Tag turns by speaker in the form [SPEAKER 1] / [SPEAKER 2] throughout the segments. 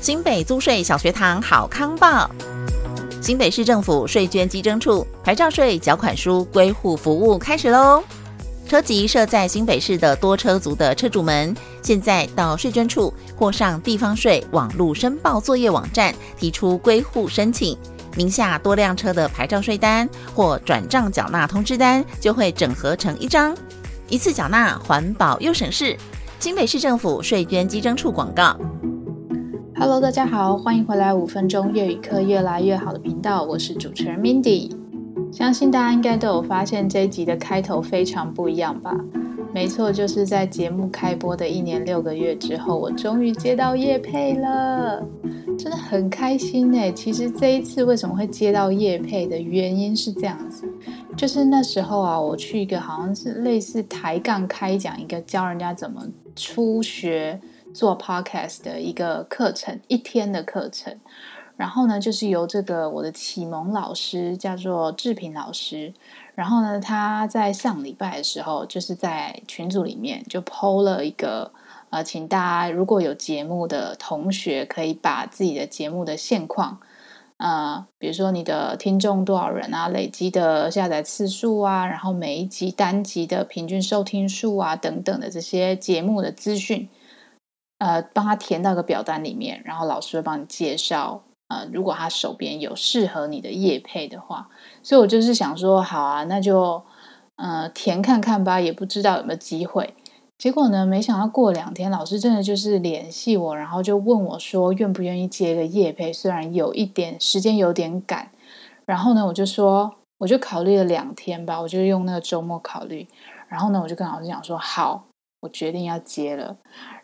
[SPEAKER 1] 新北租税小学堂好康报，新北市政府税捐稽征处牌照税缴款书归户服务开始喽！车籍设在新北市的多车族的车主们，现在到税捐处或上地方税网络申报作业网站提出归户申请，名下多辆车的牌照税单或转账缴纳通知单就会整合成一张，一次缴纳，环保又省事。新北市政府税捐稽征处广告。
[SPEAKER 2] Hello，大家好，欢迎回来五分钟粤语课越来越好的频道，我是主持人 Mindy。相信大家应该都有发现这一集的开头非常不一样吧？没错，就是在节目开播的一年六个月之后，我终于接到叶配了，真的很开心哎。其实这一次为什么会接到叶配的原因是这样子，就是那时候啊，我去一个好像是类似抬杠开讲一个教人家怎么初学。做 podcast 的一个课程，一天的课程，然后呢，就是由这个我的启蒙老师叫做志平老师，然后呢，他在上礼拜的时候，就是在群组里面就 po 了一个，呃，请大家如果有节目的同学，可以把自己的节目的现况，呃，比如说你的听众多少人啊，累积的下载次数啊，然后每一集单集的平均收听数啊，等等的这些节目的资讯。呃，帮他填到个表单里面，然后老师会帮你介绍。呃，如果他手边有适合你的业配的话，所以我就是想说，好啊，那就呃填看看吧，也不知道有没有机会。结果呢，没想到过两天，老师真的就是联系我，然后就问我说，愿不愿意接个业配？虽然有一点时间有点赶，然后呢，我就说，我就考虑了两天吧，我就用那个周末考虑，然后呢，我就跟老师讲说，好。我决定要接了，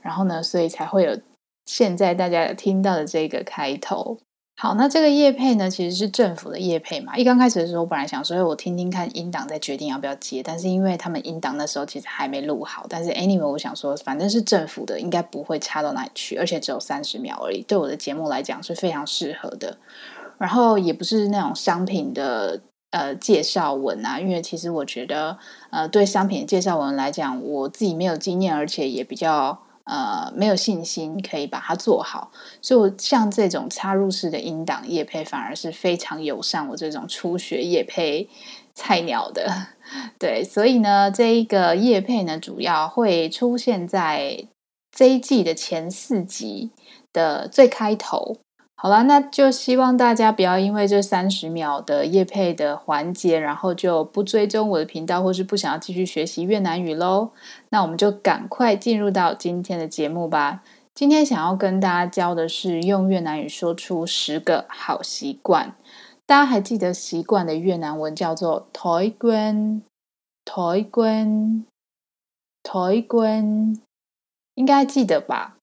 [SPEAKER 2] 然后呢，所以才会有现在大家听到的这个开头。好，那这个业配呢，其实是政府的业配嘛。一刚开始的时候，我本来想说，我听听看音档，再决定要不要接。但是因为他们音档那时候其实还没录好，但是 anyway，我想说，反正是政府的，应该不会差到哪里去，而且只有三十秒而已，对我的节目来讲是非常适合的。然后也不是那种商品的。呃，介绍文啊，因为其实我觉得，呃，对商品介绍文来讲，我自己没有经验，而且也比较呃没有信心可以把它做好，所以像这种插入式的音档叶配，反而是非常友善我这种初学叶配菜鸟的。对，所以呢，这一个叶配呢，主要会出现在这一季的前四集的最开头。好了，那就希望大家不要因为这三十秒的夜配的环节，然后就不追踪我的频道，或是不想要继续学习越南语喽。那我们就赶快进入到今天的节目吧。今天想要跟大家教的是用越南语说出十个好习惯。大家还记得习惯的越南文叫做 “thói quen”，“thói quen”，“thói quen”，应该记得吧？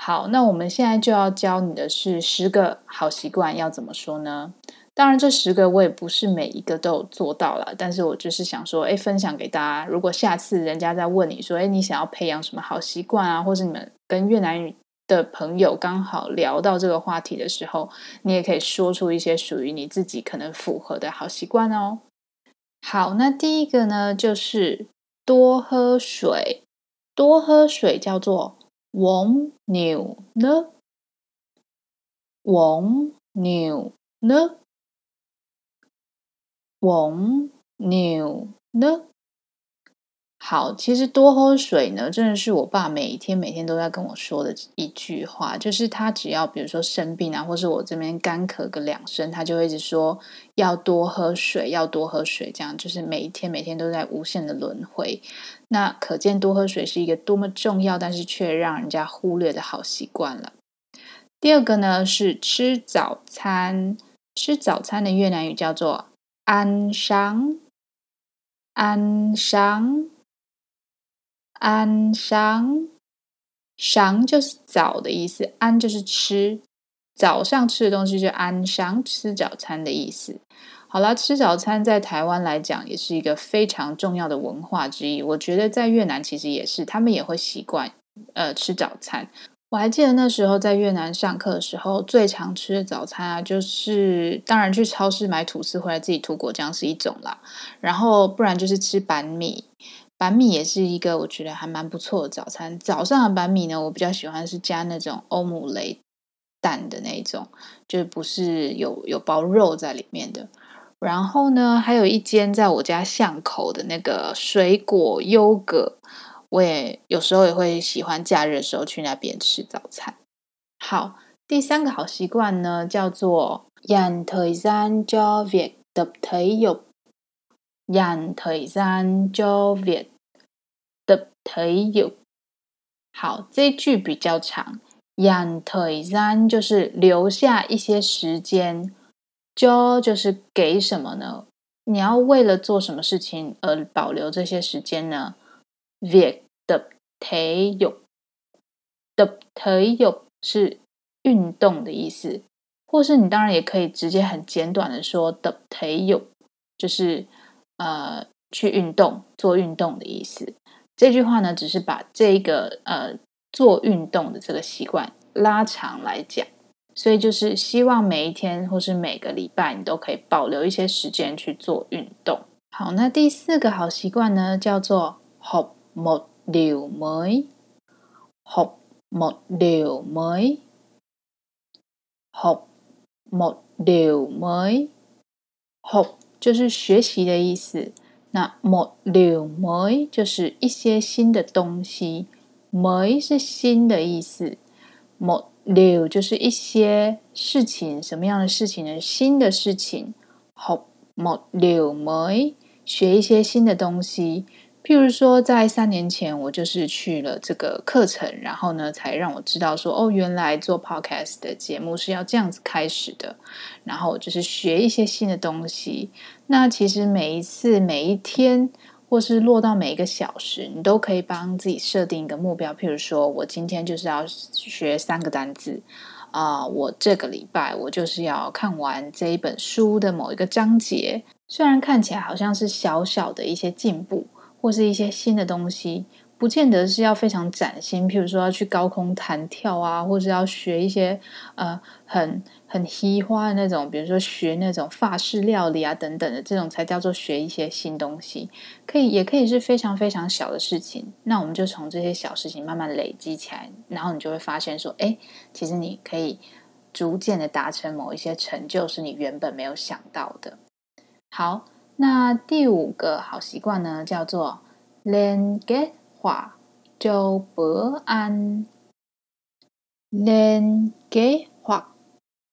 [SPEAKER 2] 好，那我们现在就要教你的是十个好习惯要怎么说呢？当然，这十个我也不是每一个都有做到了，但是我就是想说，哎，分享给大家。如果下次人家在问你说，哎，你想要培养什么好习惯啊，或是你们跟越南语的朋友刚好聊到这个话题的时候，你也可以说出一些属于你自己可能符合的好习惯哦。好，那第一个呢，就是多喝水。多喝水叫做。uống nhiều nước. Uống nhiều nước. Uống nhiều nước. 好，其实多喝水呢，真的是我爸每一天每天都在跟我说的一句话，就是他只要比如说生病啊，或是我这边干咳个两声，他就会一直说要多喝水，要多喝水，这样就是每一天每天都在无限的轮回。那可见多喝水是一个多么重要，但是却让人家忽略的好习惯了。第二个呢是吃早餐，吃早餐的越南语叫做 ăn sáng，ăn sáng。ăn sáng，sáng 就是早的意思安就是吃，早上吃的东西就 ăn sáng，吃早餐的意思。好了，吃早餐在台湾来讲也是一个非常重要的文化之一。我觉得在越南其实也是，他们也会习惯呃吃早餐。我还记得那时候在越南上课的时候，最常吃的早餐啊，就是当然去超市买吐司回来自己涂果酱是一种啦，然后不然就是吃板米。板米也是一个我觉得还蛮不错的早餐。早上的板米呢，我比较喜欢是加那种欧姆雷蛋的那种，就不是有有包肉在里面的。然后呢，还有一间在我家巷口的那个水果优格，我也有时候也会喜欢假日的时候去那边吃早餐。好，第三个好习惯呢，叫做人 thời gian cho việc tập thể dục，人 thời gian cho việc tập thể dục。好，这句比较长，人 thời gian 就是留下一些时间。就就是给什么呢？你要为了做什么事情而保留这些时间呢？Việc tập thể dục，tập thể dục 是运动的意思，或是你当然也可以直接很简短的说 tập thể dục，就是呃去运动、做运动的意思。这句话呢，只是把这个呃做运动的这个习惯拉长来讲。所以就是希望每一天或是每个礼拜，你都可以保留一些时间去做运动。好，那第四个好习惯呢，叫做学 một điều mới。学 một điều mới。学 một điều mới。学就是学习的意思，那 m o d u l m o 就是一些新的东西 m o 是新的意思 m o d u l 就是一些事情，什么样的事情呢？新的事情，好 một điều mới，学一些新的东西。譬如说，在三年前，我就是去了这个课程，然后呢，才让我知道说，哦，原来做 podcast 的节目是要这样子开始的。然后就是学一些新的东西。那其实每一次，每一天。或是落到每一个小时，你都可以帮自己设定一个目标。譬如说，我今天就是要学三个单字啊，我这个礼拜我就是要看完这一本书的某一个章节。虽然看起来好像是小小的一些进步，或是一些新的东西。不见得是要非常崭新，譬如说要去高空弹跳啊，或是要学一些呃很很稀花的那种，比如说学那种法式料理啊等等的，这种才叫做学一些新东西。可以，也可以是非常非常小的事情。那我们就从这些小事情慢慢累积起来，然后你就会发现说，哎，其实你可以逐渐的达成某一些成就，是你原本没有想到的。好，那第五个好习惯呢叫做 then get 周伯安。then get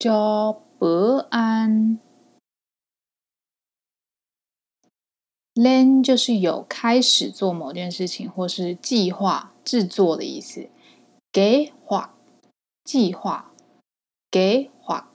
[SPEAKER 2] 周伯安。then 就是有开始做某件事情或是计划制作的意思。给划计划给划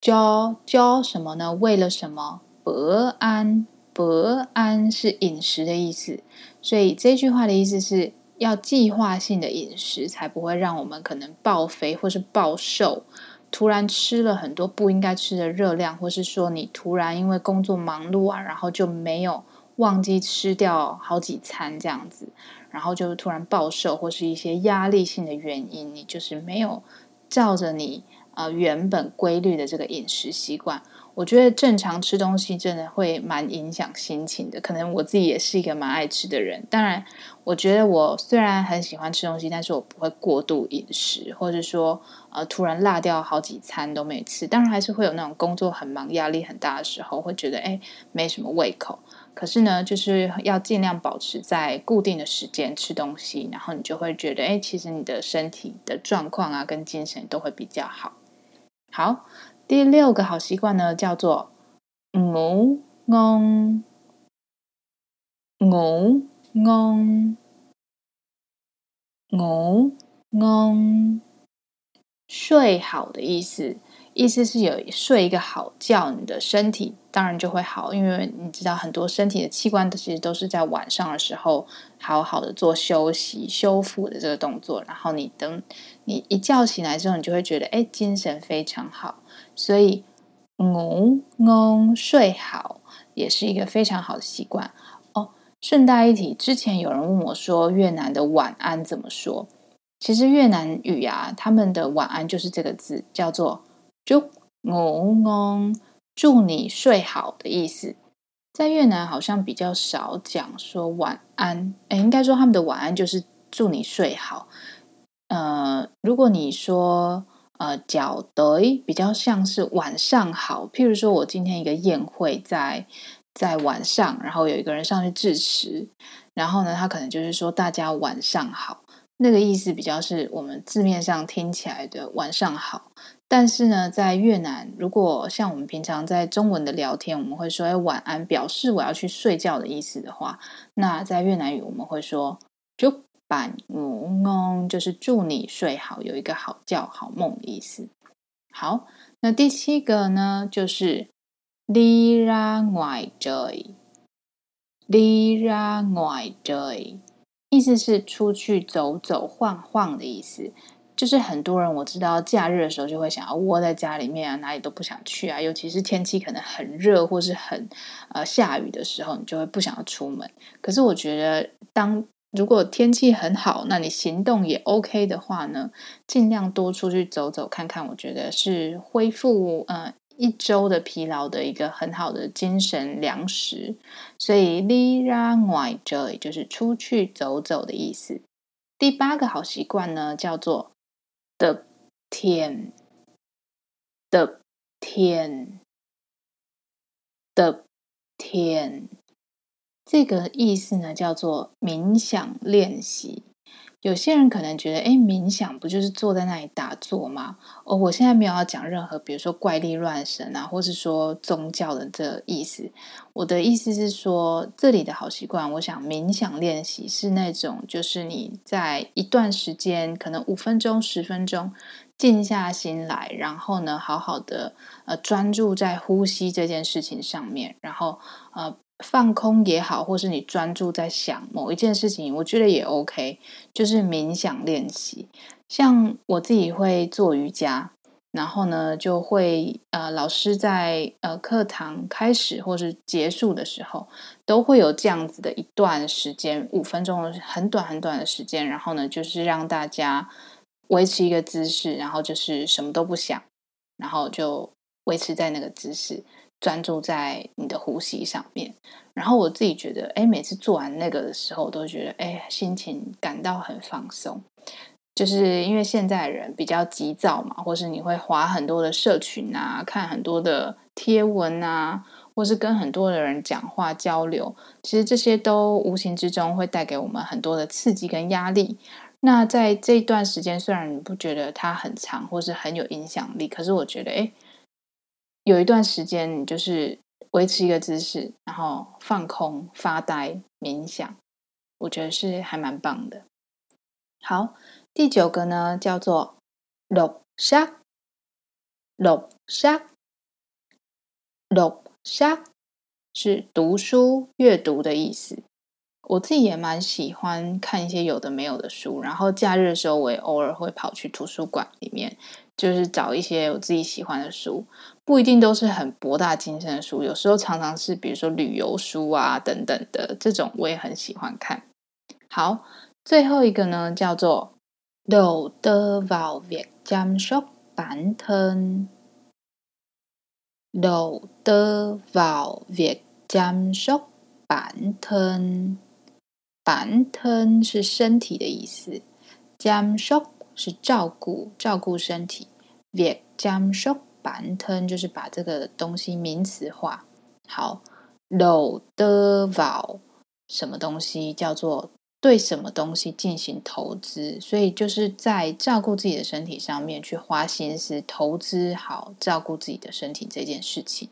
[SPEAKER 2] 教教什么呢？为了什么？？bữa ăn，bữa ăn 是饮食的意思。所以这句话的意思是要计划性的饮食，才不会让我们可能暴肥或是暴瘦。突然吃了很多不应该吃的热量，或是说你突然因为工作忙碌啊，然后就没有忘记吃掉好几餐这样子，然后就突然暴瘦，或是一些压力性的原因，你就是没有照着你呃原本规律的这个饮食习惯。我觉得正常吃东西真的会蛮影响心情的。可能我自己也是一个蛮爱吃的人。当然，我觉得我虽然很喜欢吃东西，但是我不会过度饮食，或者说呃突然落掉好几餐都没吃。当然还是会有那种工作很忙、压力很大的时候，会觉得诶没什么胃口。可是呢，就是要尽量保持在固定的时间吃东西，然后你就会觉得诶其实你的身体的状况啊跟精神都会比较好。好。第六个好习惯呢，叫做 ngủ ngon，ngủ ngon，ngủ ngon，睡好的意思。意思是有睡一个好觉，你的身体当然就会好，因为你知道很多身体的器官其实都是在晚上的时候好好的做休息、修复的这个动作，然后你等你一觉醒来之后，你就会觉得哎，精神非常好。所以，ngủ ngon 睡好也是一个非常好的习惯哦。顺带一提，之前有人问我说越南的晚安怎么说？其实越南语啊，他们的晚安就是这个字，叫做。祝我安，祝你睡好的意思，在越南好像比较少讲说晚安，诶，应该说他们的晚安就是祝你睡好。呃，如果你说呃，角对比较像是晚上好。譬如说我今天一个宴会在在晚上，然后有一个人上去致辞，然后呢，他可能就是说大家晚上好，那个意思比较是我们字面上听起来的晚上好。但是呢，在越南，如果像我们平常在中文的聊天，我们会说“哎，晚安”，表示我要去睡觉的意思的话，那在越南语我们会说“祝板 ngủ ngon”，就是祝你睡好，有一个好觉、好梦的意思。好，那第七个呢，就是 “đi ra ngoài chơi”，“đi ra ngoài chơi”，意思是出去走走晃晃的意思。就是很多人我知道，假日的时候就会想要窝在家里面啊，哪里都不想去啊。尤其是天气可能很热或是很呃下雨的时候，你就会不想要出门。可是我觉得，当如果天气很好，那你行动也 OK 的话呢，尽量多出去走走看看，我觉得是恢复呃一周的疲劳的一个很好的精神粮食。所以，li ra ngoài Joy，就是出去走走的意思。第八个好习惯呢，叫做。的天的天的天，这个意思呢，叫做冥想练习。有些人可能觉得，哎，冥想不就是坐在那里打坐吗？哦，我现在没有要讲任何，比如说怪力乱神啊，或是说宗教的这意思。我的意思是说，这里的好习惯，我想冥想练习是那种，就是你在一段时间，可能五分钟、十分钟，静下心来，然后呢，好好的呃专注在呼吸这件事情上面，然后呃。放空也好，或是你专注在想某一件事情，我觉得也 OK。就是冥想练习，像我自己会做瑜伽，然后呢，就会呃，老师在呃课堂开始或是结束的时候，都会有这样子的一段时间，五分钟，很短很短的时间，然后呢，就是让大家维持一个姿势，然后就是什么都不想，然后就维持在那个姿势。专注在你的呼吸上面，然后我自己觉得，哎，每次做完那个的时候，我都觉得，哎，心情感到很放松。就是因为现在人比较急躁嘛，或是你会划很多的社群啊，看很多的贴文啊，或是跟很多的人讲话交流，其实这些都无形之中会带给我们很多的刺激跟压力。那在这段时间，虽然你不觉得它很长，或是很有影响力，可是我觉得，哎。有一段时间，你就是维持一个姿势，然后放空、发呆、冥想，我觉得是还蛮棒的。好，第九个呢，叫做“录沙”，录沙，录沙是读书、阅读的意思。我自己也蛮喜欢看一些有的没有的书，然后假日的时候，我也偶尔会跑去图书馆里面。就是找一些我自己喜欢的书，不一定都是很博大精深的书，有时候常常是比如说旅游书啊等等的，这种我也很喜欢看。好最后一个呢，叫做 load the 吞。5 5 5 5 5 5 5吞。板吞是身体的意思5 5是照顾照顾身体。5 5 5 bản thân 就是把这个东西名词化。好，đầu tư vào 什么东西叫做对什么东西进行投资，所以就是在照顾自己的身体上面去花心思，投资好照顾自己的身体这件事情。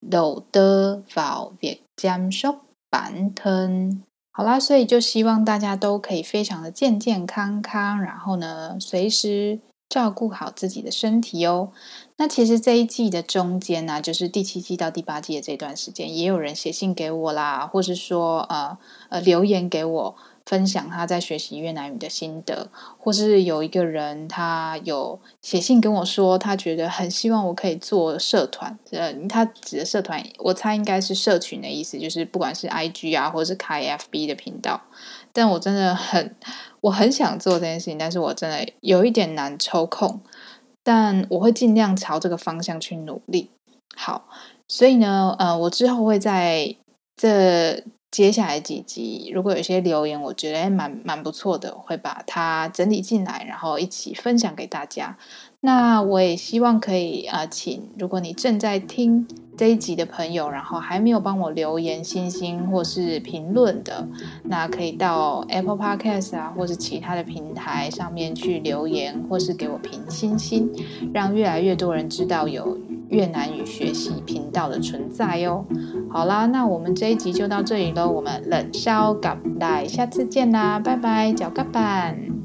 [SPEAKER 2] đầu tư vào việc chăm sóc bản thân。好啦，所以就希望大家都可以非常的健健康康，然后呢，随时照顾好自己的身体哦。那其实这一季的中间呢，就是第七季到第八季的这段时间，也有人写信给我啦，或是说呃呃留言给我。分享他在学习越南语的心得，或是有一个人他有写信跟我说，他觉得很希望我可以做社团。呃，他指的社团，我猜应该是社群的意思，就是不管是 IG 啊，或是开 FB 的频道。但我真的很，我很想做这件事情，但是我真的有一点难抽空。但我会尽量朝这个方向去努力。好，所以呢，呃，我之后会在这。接下来几集，如果有些留言，我觉得蛮蛮不错的，会把它整理进来，然后一起分享给大家。那我也希望可以啊、请如果你正在听这一集的朋友，然后还没有帮我留言星星或是评论的，那可以到 Apple Podcast 啊，或是其他的平台上面去留言，或是给我评星星，让越来越多人知道有越南语学习频道的存在哦。好啦，那我们这一集就到这里喽，我们冷笑咖来，下次见啦，拜拜，脚咖板。